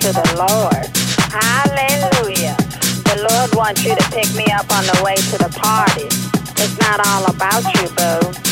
to the Lord. Hallelujah. The Lord wants you to pick me up on the way to the party. It's not all about you, boo.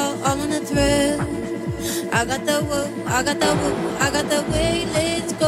all on a thrill. I got the woo, I got the woo, I got the way. Let's go.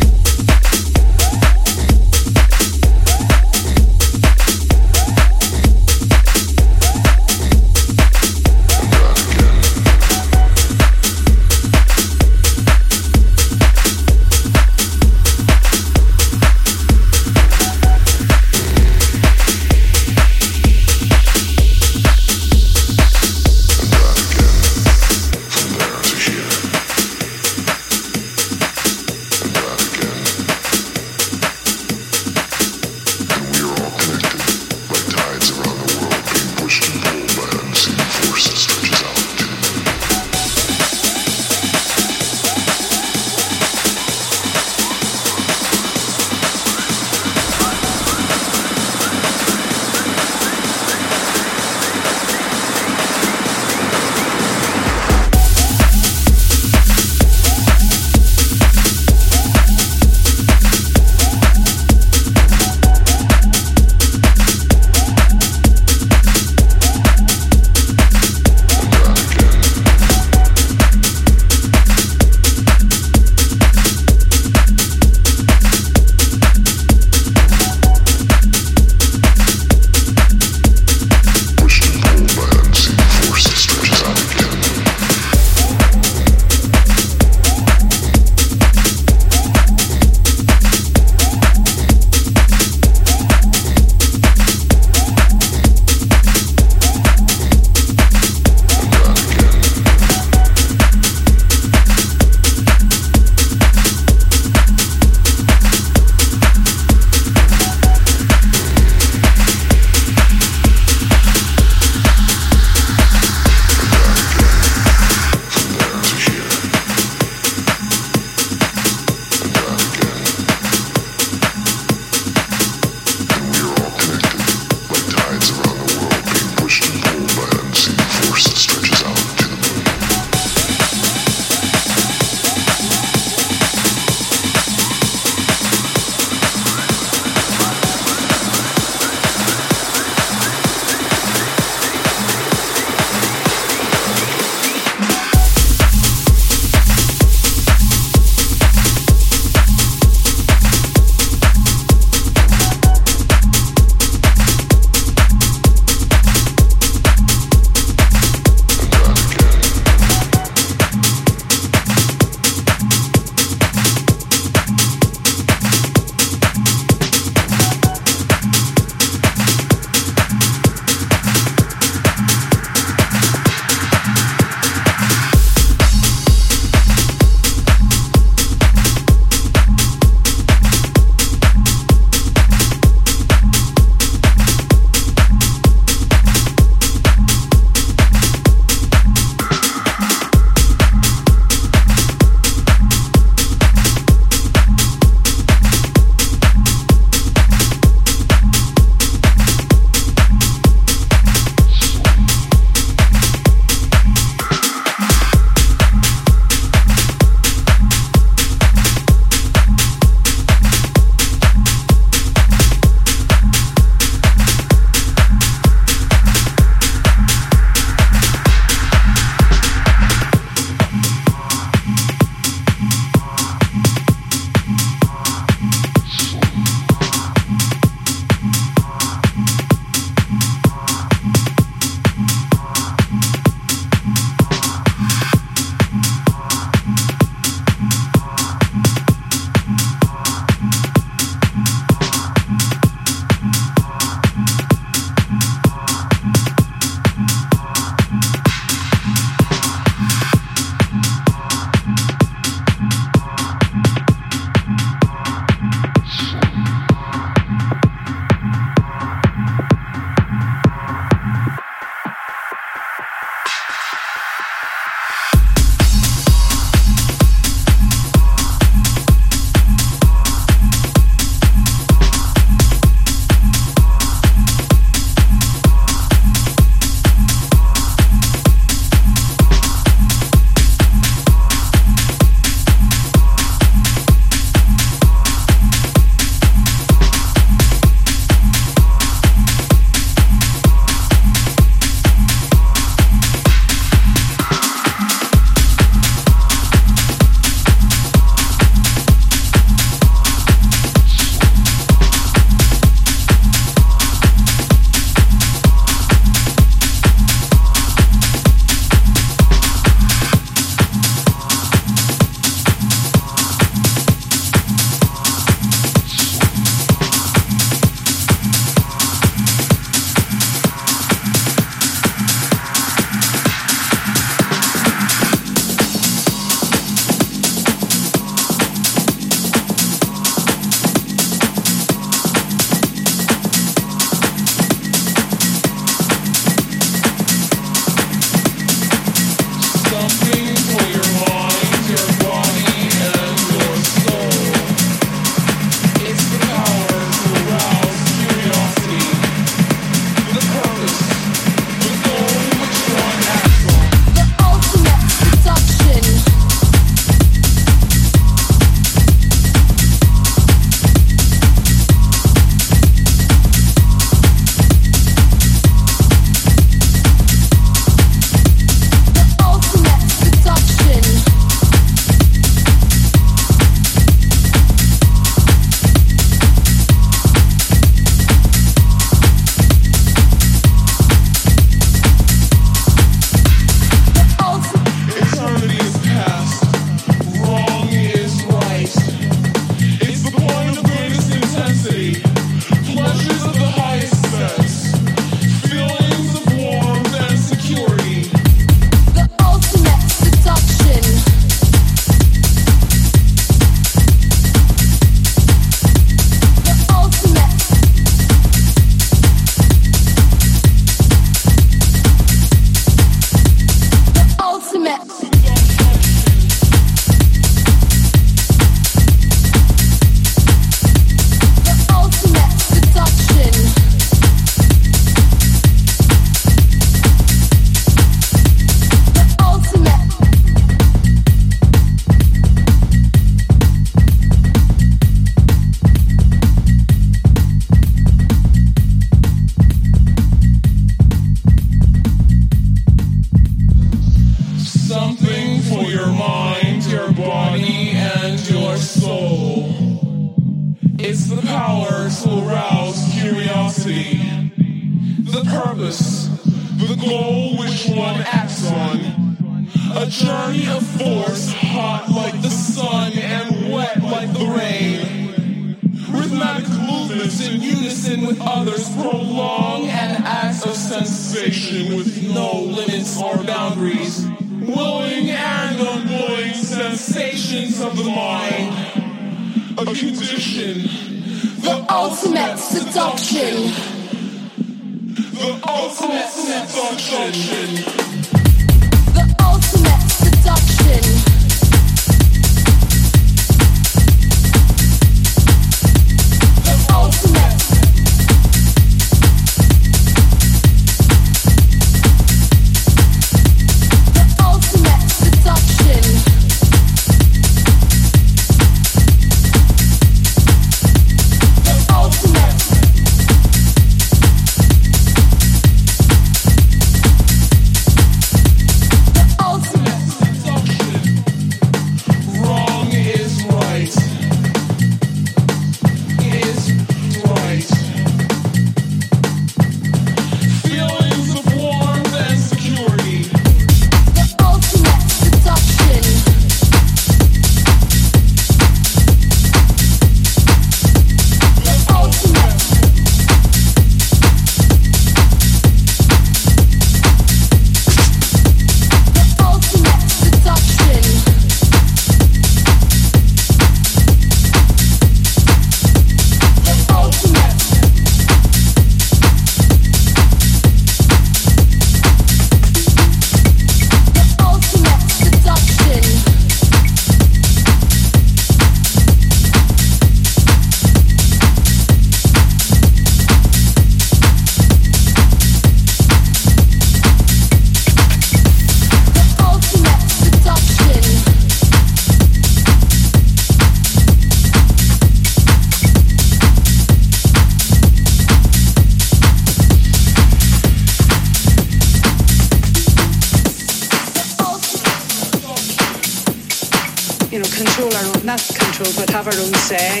You know, control our own, not control, but have our own say.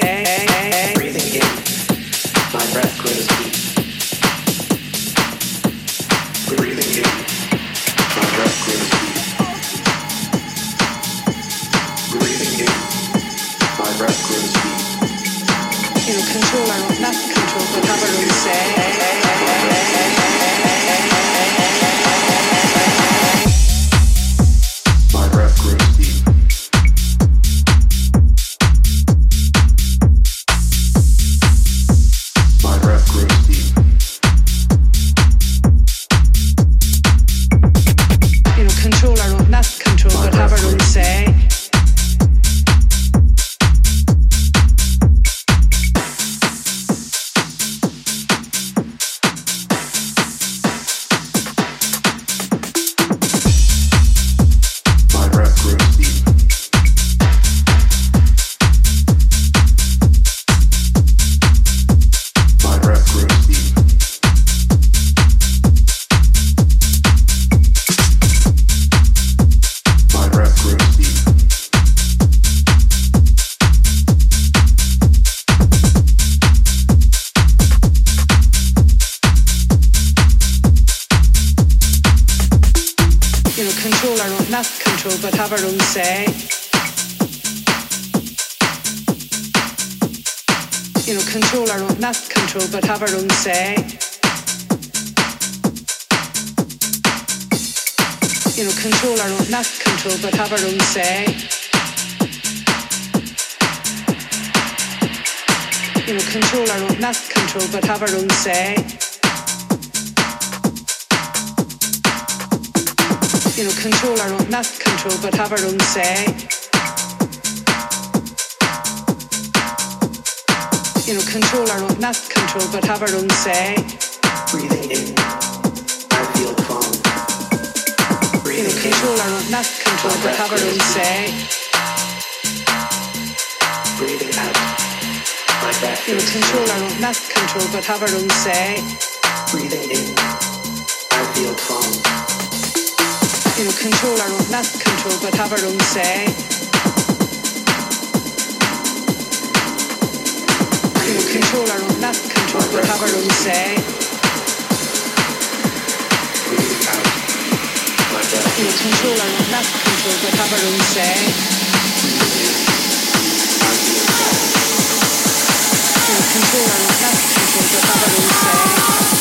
Breathing in, my breath grows deep. Breathing in, my breath grows deep. Breathing in, my breath grows deep. You know, control our own, not control, but have our own say. Say. You know, control our own, not control, but have our own say. You know, control our own, not control, but have our own say. Breathing in, I feel calm. You know, Breathing control our own, not control, but have our own say. breathing out. You know, control our own, not control, but have our own say. Breathing in, I feel calm. You know, control our own, not control, but have our own say. You know, control controllano, not control, but have our own say. You know, controllano, not control, but have our own say. You. know, controllano, not control, but have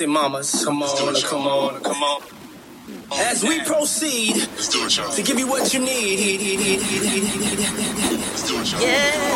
sexy mamas. Come on, come on, come on. As we proceed to give you what you need. Yeah.